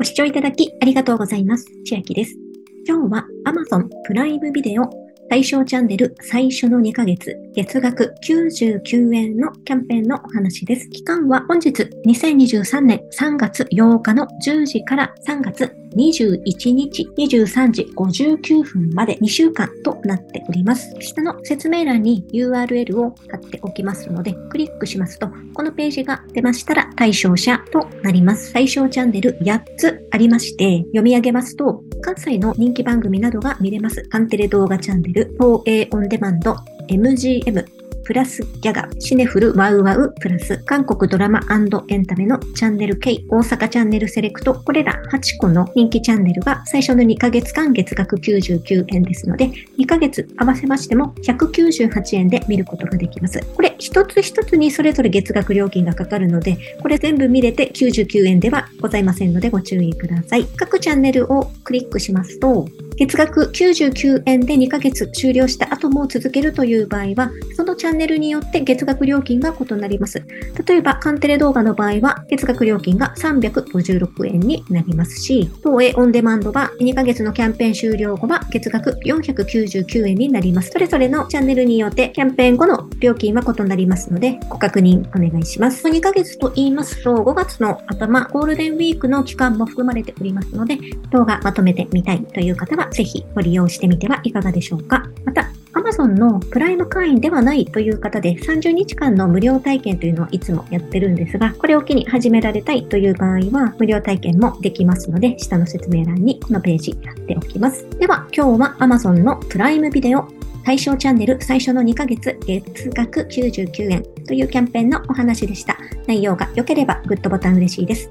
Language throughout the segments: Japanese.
ご視聴いただきありがとうございます。千秋です。今日は Amazon プライムビデオ対象チャンネル最初の2ヶ月、月額99円のキャンペーンのお話です。期間は本日2023年3月8日の10時から3月21日23時59分まで2週間となっております。下の説明欄に URL を貼っておきますので、クリックしますと、このページが出ましたら対象者となります。対象チャンネル8つありまして、読み上げますと、関西の人気番組などが見れます。アンテレ動画チャンネル、東映オンデマンド、MGM、プラスギャガ、シネフルワウワウプラス、韓国ドラマエンタメのチャンネル K、大阪チャンネルセレクト、これら8個の人気チャンネルが最初の2ヶ月間月額99円ですので、2ヶ月合わせましても198円で見ることができます。これ一つ一つにそれぞれ月額料金がかかるので、これ全部見れて99円ではございませんのでご注意ください。各チャンネルをクリックしますと、月額99円で2ヶ月終了した後も続けるという場合は、そのチャンネルによって月額料金が異なります。例えば、カンテレ動画の場合は、月額料金が356円になりますし、東映オンデマンドは2ヶ月のキャンペーン終了後は月額499円になります。それぞれのチャンネルによってキャンペーン後の料金は異なりますので、ご確認お願いします。2ヶ月と言いますと、5月の頭、ゴールデンウィークの期間も含まれておりますので、動画まとめてみたいという方はぜひご利用してみてはいかがでしょうか。また、Amazon のプライム会員ではないという方で30日間の無料体験というのはいつもやってるんですが、これを機に始められたいという場合は無料体験もできますので、下の説明欄にこのページ貼っておきます。では、今日は Amazon のプライムビデオ対象チャンネル最初の2ヶ月月額99円というキャンペーンのお話でした。内容が良ければグッドボタン嬉しいです。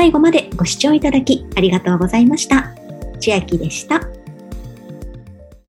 最後までご視聴いただきありがとうございました。千秋でした。